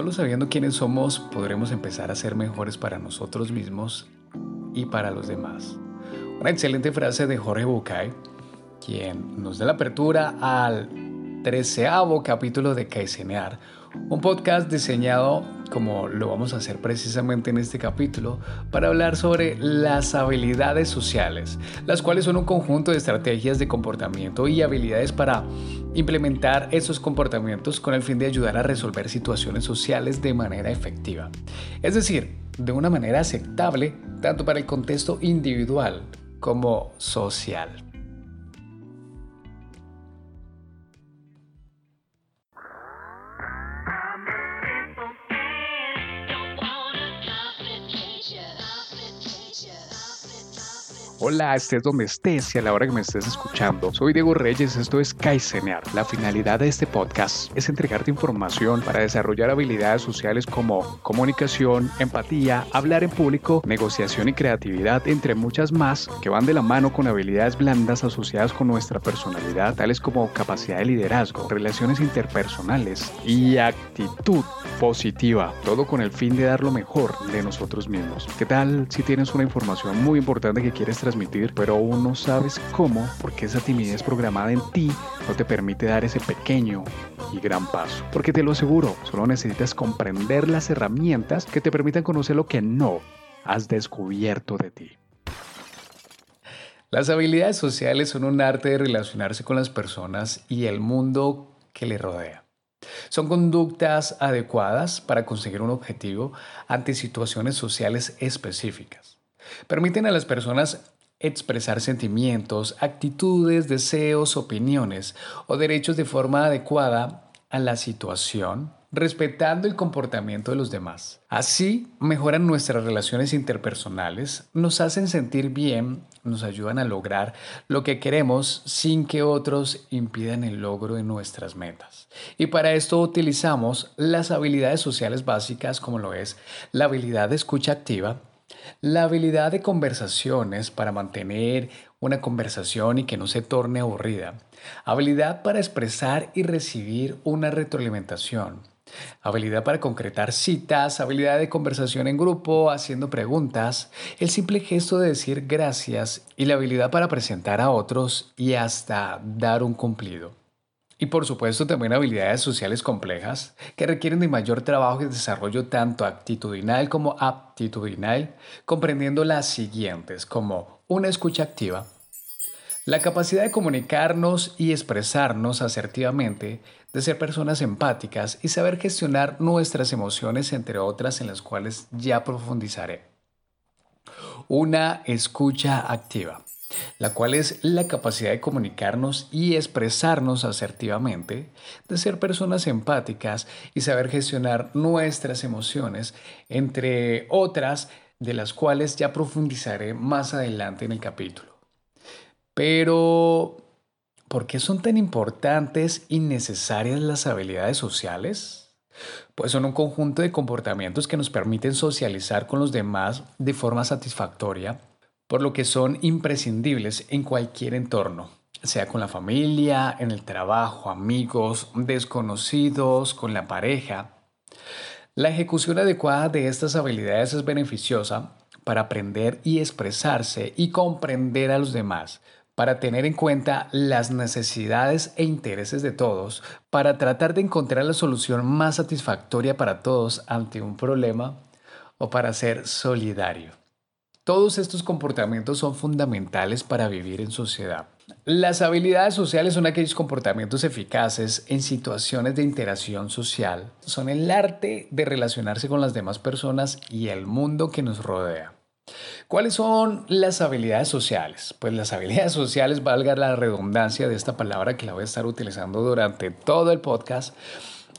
Solo sabiendo quiénes somos podremos empezar a ser mejores para nosotros mismos y para los demás. Una excelente frase de Jorge Bucay, quien nos da la apertura al treceavo capítulo de Caicenear, un podcast diseñado como lo vamos a hacer precisamente en este capítulo para hablar sobre las habilidades sociales, las cuales son un conjunto de estrategias de comportamiento y habilidades para implementar esos comportamientos con el fin de ayudar a resolver situaciones sociales de manera efectiva. Es decir, de una manera aceptable tanto para el contexto individual como social. Hola, estés donde estés y a la hora que me estés escuchando. Soy Diego Reyes, esto es Kaizenear. La finalidad de este podcast es entregarte información para desarrollar habilidades sociales como comunicación, empatía, hablar en público, negociación y creatividad, entre muchas más que van de la mano con habilidades blandas asociadas con nuestra personalidad, tales como capacidad de liderazgo, relaciones interpersonales y actitud positiva, todo con el fin de dar lo mejor de nosotros mismos. ¿Qué tal si tienes una información muy importante que quieres transmitir, pero aún no sabes cómo, porque esa timidez programada en ti no te permite dar ese pequeño y gran paso. Porque te lo aseguro, solo necesitas comprender las herramientas que te permitan conocer lo que no has descubierto de ti. Las habilidades sociales son un arte de relacionarse con las personas y el mundo que le rodea. Son conductas adecuadas para conseguir un objetivo ante situaciones sociales específicas. Permiten a las personas expresar sentimientos, actitudes, deseos, opiniones o derechos de forma adecuada a la situación, respetando el comportamiento de los demás. Así mejoran nuestras relaciones interpersonales, nos hacen sentir bien, nos ayudan a lograr lo que queremos sin que otros impidan el logro de nuestras metas. Y para esto utilizamos las habilidades sociales básicas como lo es la habilidad de escucha activa, la habilidad de conversaciones para mantener una conversación y que no se torne aburrida. Habilidad para expresar y recibir una retroalimentación. Habilidad para concretar citas, habilidad de conversación en grupo, haciendo preguntas, el simple gesto de decir gracias y la habilidad para presentar a otros y hasta dar un cumplido. Y por supuesto también habilidades sociales complejas que requieren de mayor trabajo y desarrollo tanto actitudinal como aptitudinal, comprendiendo las siguientes como una escucha activa, la capacidad de comunicarnos y expresarnos asertivamente, de ser personas empáticas y saber gestionar nuestras emociones, entre otras en las cuales ya profundizaré. Una escucha activa la cual es la capacidad de comunicarnos y expresarnos asertivamente, de ser personas empáticas y saber gestionar nuestras emociones, entre otras de las cuales ya profundizaré más adelante en el capítulo. Pero, ¿por qué son tan importantes y necesarias las habilidades sociales? Pues son un conjunto de comportamientos que nos permiten socializar con los demás de forma satisfactoria por lo que son imprescindibles en cualquier entorno, sea con la familia, en el trabajo, amigos, desconocidos, con la pareja. La ejecución adecuada de estas habilidades es beneficiosa para aprender y expresarse y comprender a los demás, para tener en cuenta las necesidades e intereses de todos, para tratar de encontrar la solución más satisfactoria para todos ante un problema o para ser solidario. Todos estos comportamientos son fundamentales para vivir en sociedad. Las habilidades sociales son aquellos comportamientos eficaces en situaciones de interacción social. Son el arte de relacionarse con las demás personas y el mundo que nos rodea. ¿Cuáles son las habilidades sociales? Pues las habilidades sociales, valga la redundancia de esta palabra que la voy a estar utilizando durante todo el podcast,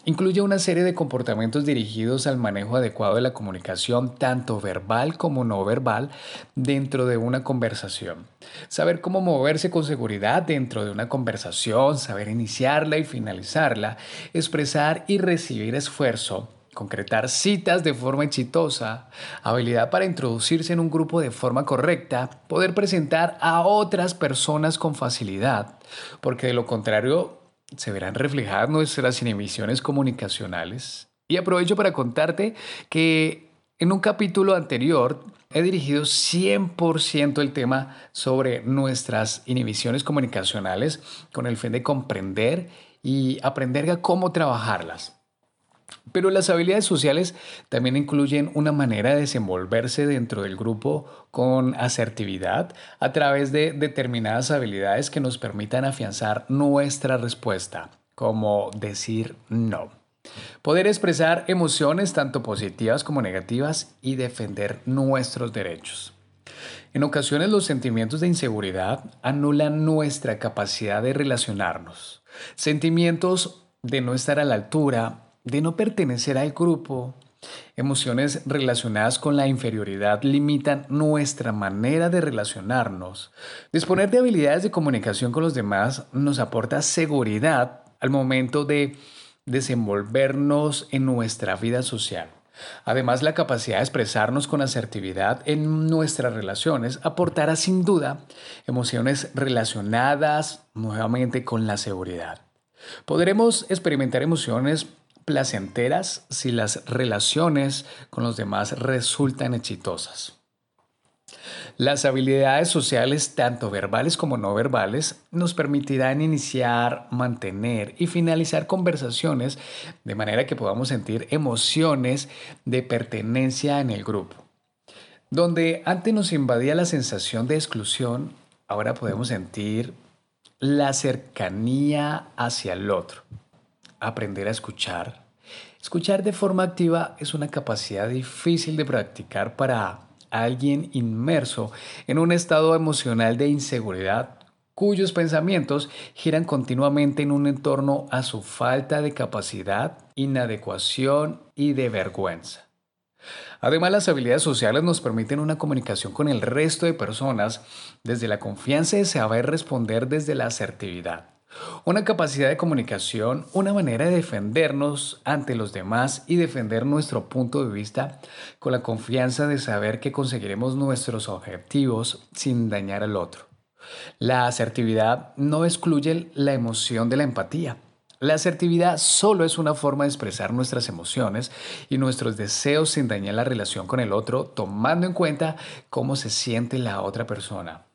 Incluye una serie de comportamientos dirigidos al manejo adecuado de la comunicación, tanto verbal como no verbal, dentro de una conversación. Saber cómo moverse con seguridad dentro de una conversación, saber iniciarla y finalizarla, expresar y recibir esfuerzo, concretar citas de forma exitosa, habilidad para introducirse en un grupo de forma correcta, poder presentar a otras personas con facilidad, porque de lo contrario se verán reflejadas nuestras inhibiciones comunicaciones Y aprovecho para contarte que en un capítulo anterior he dirigido 100% el tema sobre nuestras inhibiciones comunicacionales con el fin de comprender y aprender a cómo trabajarlas. Pero las habilidades sociales también incluyen una manera de desenvolverse dentro del grupo con asertividad a través de determinadas habilidades que nos permitan afianzar nuestra respuesta, como decir no. Poder expresar emociones tanto positivas como negativas y defender nuestros derechos. En ocasiones los sentimientos de inseguridad anulan nuestra capacidad de relacionarnos. Sentimientos de no estar a la altura de no pertenecer al grupo. Emociones relacionadas con la inferioridad limitan nuestra manera de relacionarnos. Disponer de habilidades de comunicación con los demás nos aporta seguridad al momento de desenvolvernos en nuestra vida social. Además, la capacidad de expresarnos con asertividad en nuestras relaciones aportará sin duda emociones relacionadas nuevamente con la seguridad. Podremos experimentar emociones placenteras si las relaciones con los demás resultan exitosas. Las habilidades sociales, tanto verbales como no verbales, nos permitirán iniciar, mantener y finalizar conversaciones de manera que podamos sentir emociones de pertenencia en el grupo. Donde antes nos invadía la sensación de exclusión, ahora podemos sentir la cercanía hacia el otro aprender a escuchar. Escuchar de forma activa es una capacidad difícil de practicar para alguien inmerso en un estado emocional de inseguridad cuyos pensamientos giran continuamente en un entorno a su falta de capacidad, inadecuación y de vergüenza. Además, las habilidades sociales nos permiten una comunicación con el resto de personas desde la confianza de saber responder desde la asertividad. Una capacidad de comunicación, una manera de defendernos ante los demás y defender nuestro punto de vista con la confianza de saber que conseguiremos nuestros objetivos sin dañar al otro. La asertividad no excluye la emoción de la empatía. La asertividad solo es una forma de expresar nuestras emociones y nuestros deseos sin dañar la relación con el otro, tomando en cuenta cómo se siente la otra persona.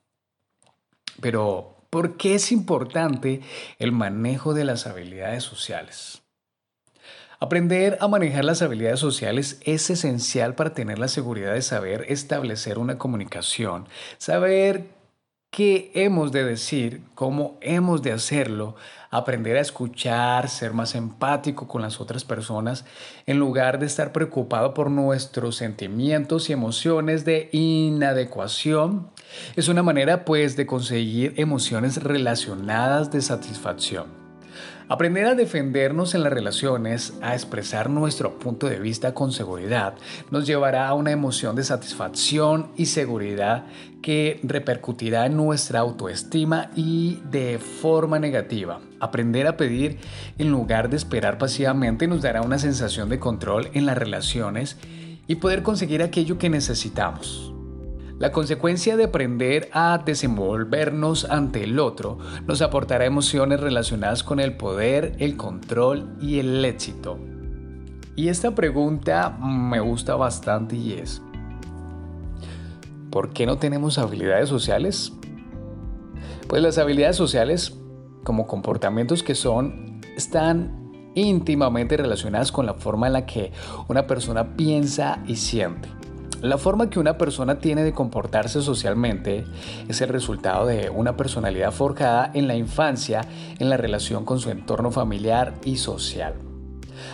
Pero ¿Por qué es importante el manejo de las habilidades sociales? Aprender a manejar las habilidades sociales es esencial para tener la seguridad de saber establecer una comunicación, saber qué hemos de decir, cómo hemos de hacerlo, aprender a escuchar, ser más empático con las otras personas, en lugar de estar preocupado por nuestros sentimientos y emociones de inadecuación. Es una manera pues de conseguir emociones relacionadas de satisfacción. Aprender a defendernos en las relaciones, a expresar nuestro punto de vista con seguridad, nos llevará a una emoción de satisfacción y seguridad que repercutirá en nuestra autoestima y de forma negativa. Aprender a pedir en lugar de esperar pasivamente nos dará una sensación de control en las relaciones y poder conseguir aquello que necesitamos. La consecuencia de aprender a desenvolvernos ante el otro nos aportará emociones relacionadas con el poder, el control y el éxito. Y esta pregunta me gusta bastante y es, ¿por qué no tenemos habilidades sociales? Pues las habilidades sociales, como comportamientos que son, están íntimamente relacionadas con la forma en la que una persona piensa y siente. La forma que una persona tiene de comportarse socialmente es el resultado de una personalidad forjada en la infancia en la relación con su entorno familiar y social.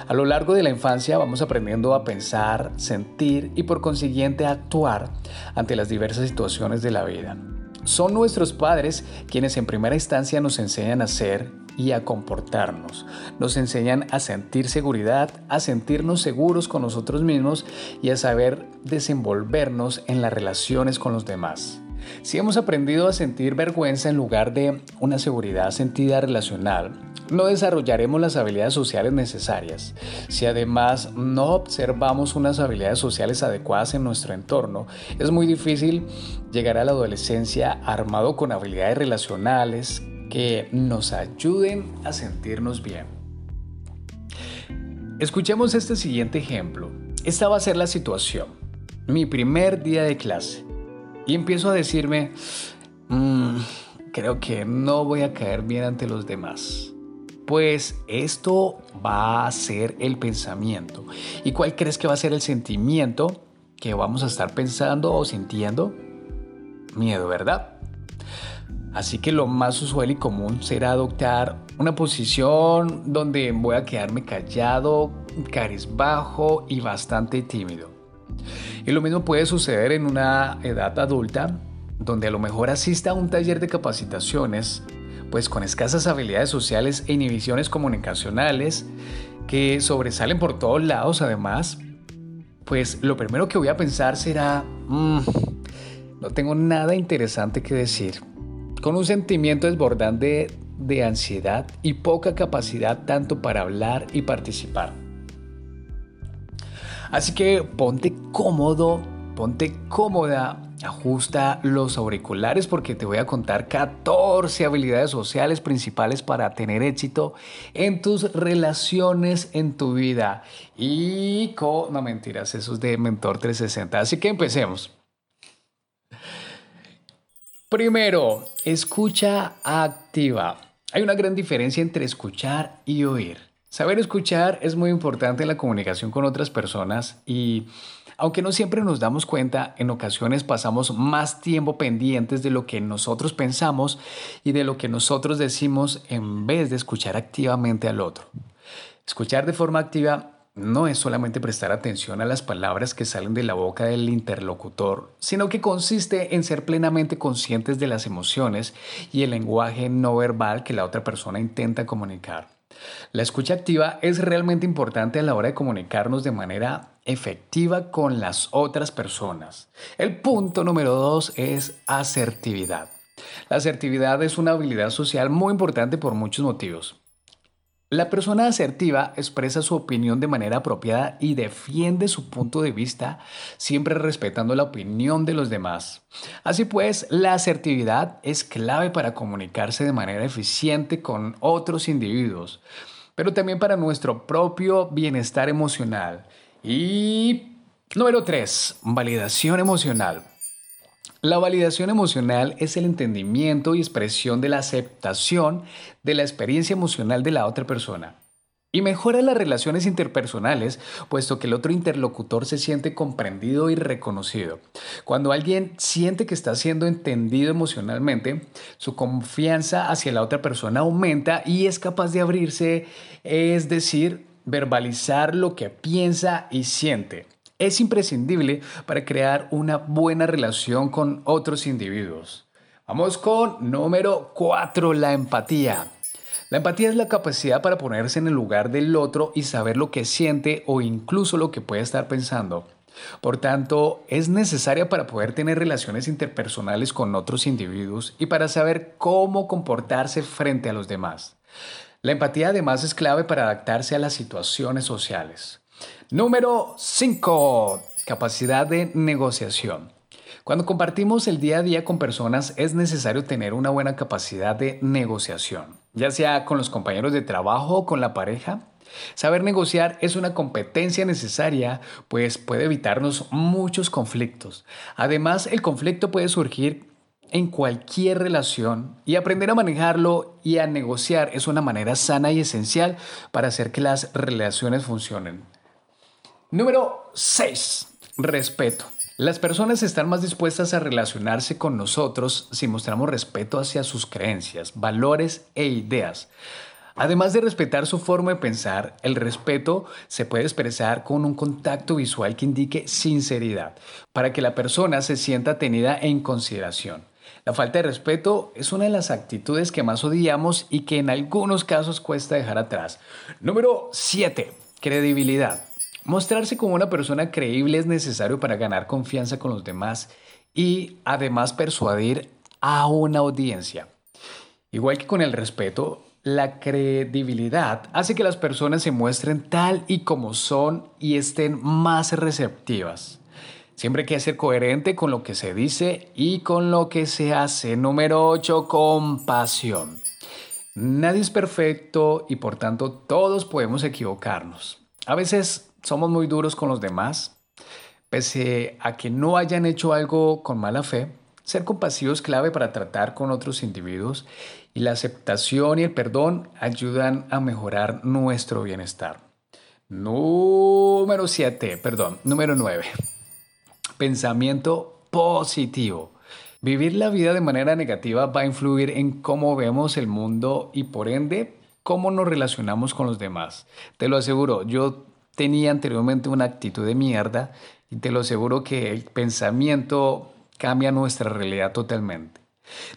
A lo largo de la infancia vamos aprendiendo a pensar, sentir y por consiguiente actuar ante las diversas situaciones de la vida. Son nuestros padres quienes en primera instancia nos enseñan a ser y a comportarnos. Nos enseñan a sentir seguridad, a sentirnos seguros con nosotros mismos y a saber desenvolvernos en las relaciones con los demás. Si hemos aprendido a sentir vergüenza en lugar de una seguridad sentida relacional, no desarrollaremos las habilidades sociales necesarias. Si además no observamos unas habilidades sociales adecuadas en nuestro entorno, es muy difícil llegar a la adolescencia armado con habilidades relacionales que nos ayuden a sentirnos bien. Escuchemos este siguiente ejemplo. Esta va a ser la situación. Mi primer día de clase. Y empiezo a decirme, mm, creo que no voy a caer bien ante los demás. Pues esto va a ser el pensamiento. ¿Y cuál crees que va a ser el sentimiento que vamos a estar pensando o sintiendo? Miedo, ¿verdad? Así que lo más usual y común será adoptar una posición donde voy a quedarme callado, carizbajo y bastante tímido. Y lo mismo puede suceder en una edad adulta, donde a lo mejor asista a un taller de capacitaciones, pues con escasas habilidades sociales e inhibiciones comunicacionales que sobresalen por todos lados además, pues lo primero que voy a pensar será, mm, no tengo nada interesante que decir con un sentimiento desbordante de ansiedad y poca capacidad tanto para hablar y participar. Así que ponte cómodo, ponte cómoda, ajusta los auriculares porque te voy a contar 14 habilidades sociales principales para tener éxito en tus relaciones en tu vida. Y con, no mentiras, eso es de Mentor 360. Así que empecemos. Primero, escucha activa. Hay una gran diferencia entre escuchar y oír. Saber escuchar es muy importante en la comunicación con otras personas y aunque no siempre nos damos cuenta, en ocasiones pasamos más tiempo pendientes de lo que nosotros pensamos y de lo que nosotros decimos en vez de escuchar activamente al otro. Escuchar de forma activa no es solamente prestar atención a las palabras que salen de la boca del interlocutor, sino que consiste en ser plenamente conscientes de las emociones y el lenguaje no verbal que la otra persona intenta comunicar. La escucha activa es realmente importante a la hora de comunicarnos de manera efectiva con las otras personas. El punto número dos es asertividad. La asertividad es una habilidad social muy importante por muchos motivos. La persona asertiva expresa su opinión de manera apropiada y defiende su punto de vista, siempre respetando la opinión de los demás. Así pues, la asertividad es clave para comunicarse de manera eficiente con otros individuos, pero también para nuestro propio bienestar emocional. Y número 3, validación emocional. La validación emocional es el entendimiento y expresión de la aceptación de la experiencia emocional de la otra persona. Y mejora las relaciones interpersonales, puesto que el otro interlocutor se siente comprendido y reconocido. Cuando alguien siente que está siendo entendido emocionalmente, su confianza hacia la otra persona aumenta y es capaz de abrirse, es decir, verbalizar lo que piensa y siente es imprescindible para crear una buena relación con otros individuos. Vamos con número 4, la empatía. La empatía es la capacidad para ponerse en el lugar del otro y saber lo que siente o incluso lo que puede estar pensando. Por tanto, es necesaria para poder tener relaciones interpersonales con otros individuos y para saber cómo comportarse frente a los demás. La empatía además es clave para adaptarse a las situaciones sociales. Número 5. Capacidad de negociación. Cuando compartimos el día a día con personas es necesario tener una buena capacidad de negociación, ya sea con los compañeros de trabajo o con la pareja. Saber negociar es una competencia necesaria, pues puede evitarnos muchos conflictos. Además, el conflicto puede surgir en cualquier relación y aprender a manejarlo y a negociar es una manera sana y esencial para hacer que las relaciones funcionen. Número 6. Respeto. Las personas están más dispuestas a relacionarse con nosotros si mostramos respeto hacia sus creencias, valores e ideas. Además de respetar su forma de pensar, el respeto se puede expresar con un contacto visual que indique sinceridad, para que la persona se sienta tenida en consideración. La falta de respeto es una de las actitudes que más odiamos y que en algunos casos cuesta dejar atrás. Número 7. Credibilidad. Mostrarse como una persona creíble es necesario para ganar confianza con los demás y además persuadir a una audiencia. Igual que con el respeto, la credibilidad hace que las personas se muestren tal y como son y estén más receptivas. Siempre hay que ser coherente con lo que se dice y con lo que se hace. Número 8, compasión. Nadie es perfecto y por tanto todos podemos equivocarnos. A veces somos muy duros con los demás, pese a que no hayan hecho algo con mala fe. Ser compasivo es clave para tratar con otros individuos y la aceptación y el perdón ayudan a mejorar nuestro bienestar. Número 7, perdón, número 9. Pensamiento positivo. Vivir la vida de manera negativa va a influir en cómo vemos el mundo y por ende cómo nos relacionamos con los demás. Te lo aseguro, yo tenía anteriormente una actitud de mierda y te lo aseguro que el pensamiento cambia nuestra realidad totalmente.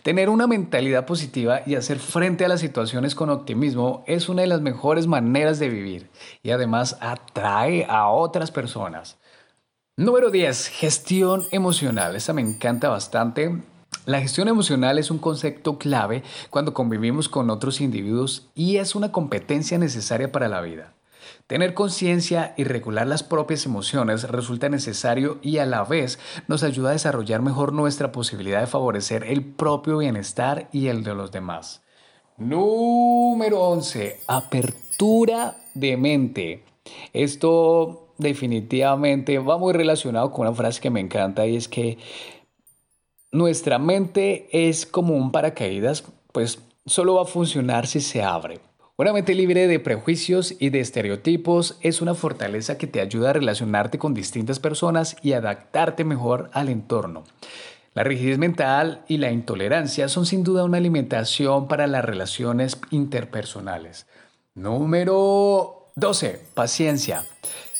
Tener una mentalidad positiva y hacer frente a las situaciones con optimismo es una de las mejores maneras de vivir y además atrae a otras personas. Número 10. Gestión emocional. Esta me encanta bastante. La gestión emocional es un concepto clave cuando convivimos con otros individuos y es una competencia necesaria para la vida. Tener conciencia y regular las propias emociones resulta necesario y a la vez nos ayuda a desarrollar mejor nuestra posibilidad de favorecer el propio bienestar y el de los demás. Número 11. Apertura de mente. Esto definitivamente va muy relacionado con una frase que me encanta y es que nuestra mente es como un paracaídas, pues solo va a funcionar si se abre. Una mente libre de prejuicios y de estereotipos es una fortaleza que te ayuda a relacionarte con distintas personas y adaptarte mejor al entorno. La rigidez mental y la intolerancia son sin duda una alimentación para las relaciones interpersonales. Número 12. Paciencia.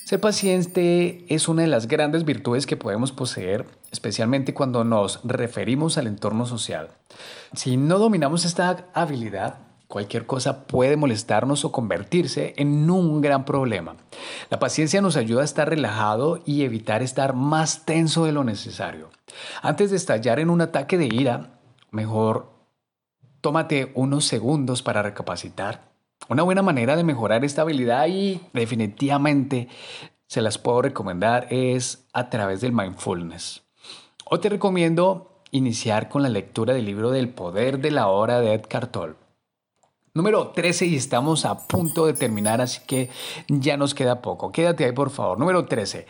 Ser paciente es una de las grandes virtudes que podemos poseer, especialmente cuando nos referimos al entorno social. Si no dominamos esta habilidad, cualquier cosa puede molestarnos o convertirse en un gran problema. La paciencia nos ayuda a estar relajado y evitar estar más tenso de lo necesario. Antes de estallar en un ataque de ira, mejor tómate unos segundos para recapacitar una buena manera de mejorar esta habilidad y definitivamente se las puedo recomendar es a través del mindfulness. Hoy te recomiendo iniciar con la lectura del libro del poder de la hora de Ed Cartol. Número 13 y estamos a punto de terminar, así que ya nos queda poco. Quédate ahí por favor. Número 13.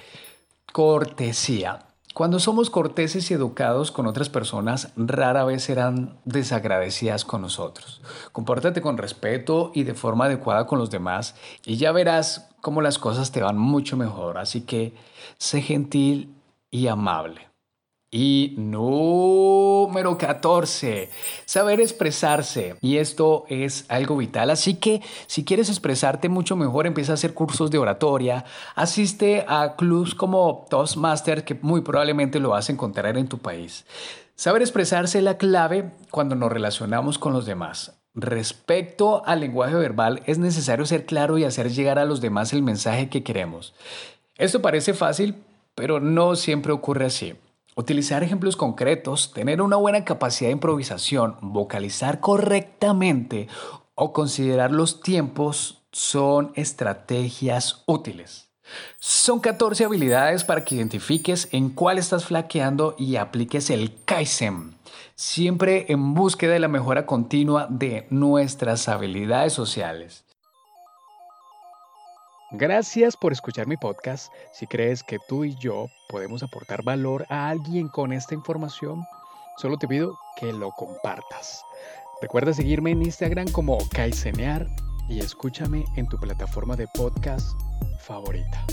Cortesía. Cuando somos corteses y educados con otras personas, rara vez serán desagradecidas con nosotros. Compórtate con respeto y de forma adecuada con los demás y ya verás cómo las cosas te van mucho mejor. Así que sé gentil y amable. Y número 14, saber expresarse. Y esto es algo vital. Así que si quieres expresarte mucho mejor, empieza a hacer cursos de oratoria. Asiste a clubs como Toastmasters, que muy probablemente lo vas a encontrar en tu país. Saber expresarse es la clave cuando nos relacionamos con los demás. Respecto al lenguaje verbal, es necesario ser claro y hacer llegar a los demás el mensaje que queremos. Esto parece fácil, pero no siempre ocurre así. Utilizar ejemplos concretos, tener una buena capacidad de improvisación, vocalizar correctamente o considerar los tiempos son estrategias útiles. Son 14 habilidades para que identifiques en cuál estás flaqueando y apliques el Kaizen, siempre en búsqueda de la mejora continua de nuestras habilidades sociales. Gracias por escuchar mi podcast. Si crees que tú y yo podemos aportar valor a alguien con esta información, solo te pido que lo compartas. Recuerda seguirme en Instagram como Kaizenear y escúchame en tu plataforma de podcast favorita.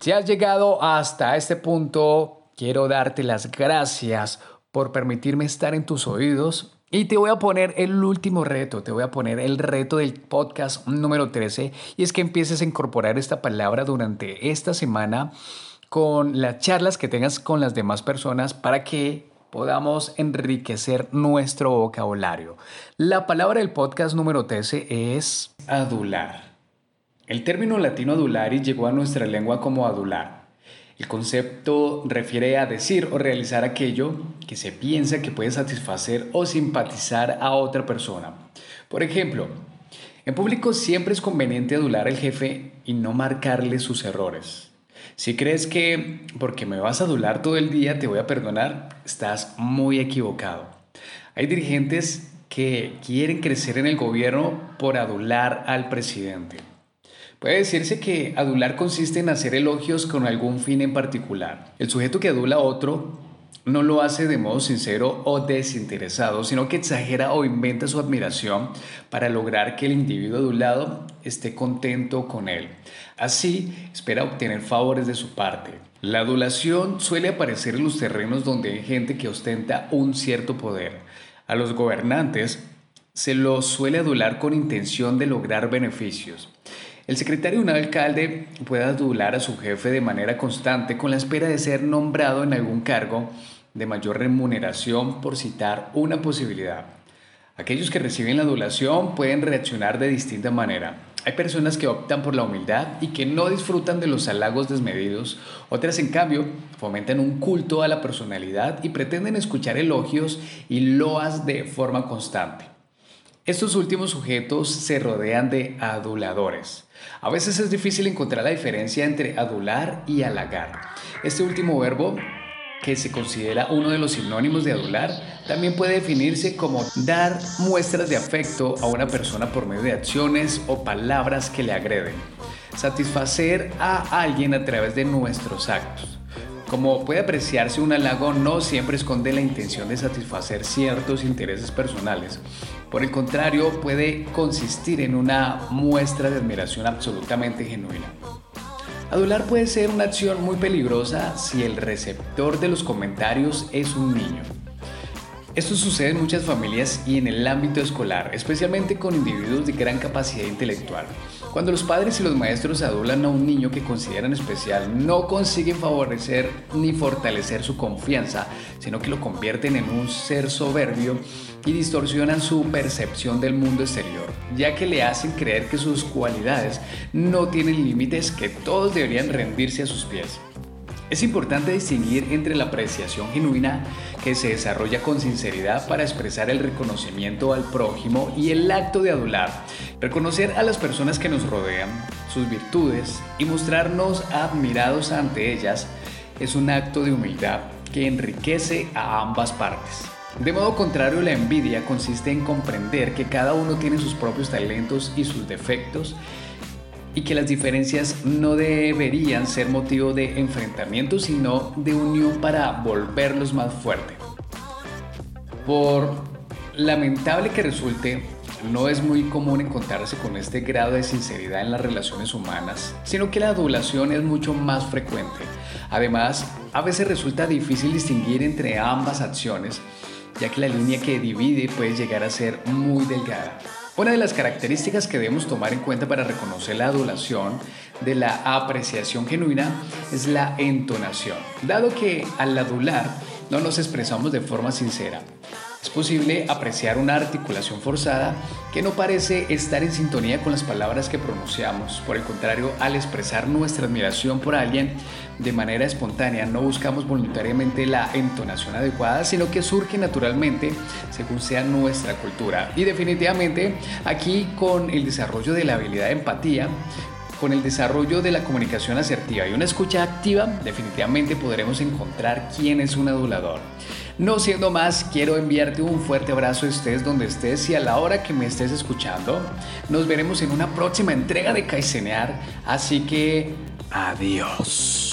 Si has llegado hasta este punto, quiero darte las gracias por permitirme estar en tus oídos y te voy a poner el último reto, te voy a poner el reto del podcast número 13 y es que empieces a incorporar esta palabra durante esta semana con las charlas que tengas con las demás personas para que podamos enriquecer nuestro vocabulario. La palabra del podcast número 13 es adular. El término latino adulari llegó a nuestra lengua como adular el concepto refiere a decir o realizar aquello que se piensa que puede satisfacer o simpatizar a otra persona. Por ejemplo, en público siempre es conveniente adular al jefe y no marcarle sus errores. Si crees que porque me vas a adular todo el día te voy a perdonar, estás muy equivocado. Hay dirigentes que quieren crecer en el gobierno por adular al presidente. Puede decirse que adular consiste en hacer elogios con algún fin en particular. El sujeto que adula a otro no lo hace de modo sincero o desinteresado, sino que exagera o inventa su admiración para lograr que el individuo adulado esté contento con él. Así, espera obtener favores de su parte. La adulación suele aparecer en los terrenos donde hay gente que ostenta un cierto poder. A los gobernantes se los suele adular con intención de lograr beneficios. El secretario de un alcalde puede adular a su jefe de manera constante con la espera de ser nombrado en algún cargo de mayor remuneración por citar una posibilidad. Aquellos que reciben la adulación pueden reaccionar de distinta manera. Hay personas que optan por la humildad y que no disfrutan de los halagos desmedidos. Otras, en cambio, fomentan un culto a la personalidad y pretenden escuchar elogios y loas de forma constante. Estos últimos sujetos se rodean de aduladores. A veces es difícil encontrar la diferencia entre adular y halagar. Este último verbo que se considera uno de los sinónimos de adular, también puede definirse como dar muestras de afecto a una persona por medio de acciones o palabras que le agreden. Satisfacer a alguien a través de nuestros actos. Como puede apreciarse, un halago no siempre esconde la intención de satisfacer ciertos intereses personales. Por el contrario, puede consistir en una muestra de admiración absolutamente genuina. Adular puede ser una acción muy peligrosa si el receptor de los comentarios es un niño. Esto sucede en muchas familias y en el ámbito escolar, especialmente con individuos de gran capacidad intelectual. Cuando los padres y los maestros adulan a un niño que consideran especial, no consiguen favorecer ni fortalecer su confianza, sino que lo convierten en un ser soberbio y distorsionan su percepción del mundo exterior, ya que le hacen creer que sus cualidades no tienen límites, que todos deberían rendirse a sus pies. Es importante distinguir entre la apreciación genuina que se desarrolla con sinceridad para expresar el reconocimiento al prójimo y el acto de adular, reconocer a las personas que nos rodean, sus virtudes y mostrarnos admirados ante ellas es un acto de humildad que enriquece a ambas partes. De modo contrario, la envidia consiste en comprender que cada uno tiene sus propios talentos y sus defectos y que las diferencias no deberían ser motivo de enfrentamiento, sino de unión para volverlos más fuertes. Por lamentable que resulte, no es muy común encontrarse con este grado de sinceridad en las relaciones humanas, sino que la adulación es mucho más frecuente. Además, a veces resulta difícil distinguir entre ambas acciones, ya que la línea que divide puede llegar a ser muy delgada. Una de las características que debemos tomar en cuenta para reconocer la adulación de la apreciación genuina es la entonación, dado que al adular no nos expresamos de forma sincera. Es posible apreciar una articulación forzada que no parece estar en sintonía con las palabras que pronunciamos. Por el contrario, al expresar nuestra admiración por alguien de manera espontánea, no buscamos voluntariamente la entonación adecuada, sino que surge naturalmente según sea nuestra cultura. Y definitivamente aquí con el desarrollo de la habilidad de empatía, con el desarrollo de la comunicación asertiva y una escucha activa, definitivamente podremos encontrar quién es un adulador. No siendo más, quiero enviarte un fuerte abrazo estés donde estés y a la hora que me estés escuchando. Nos veremos en una próxima entrega de Kaizenear, así que adiós.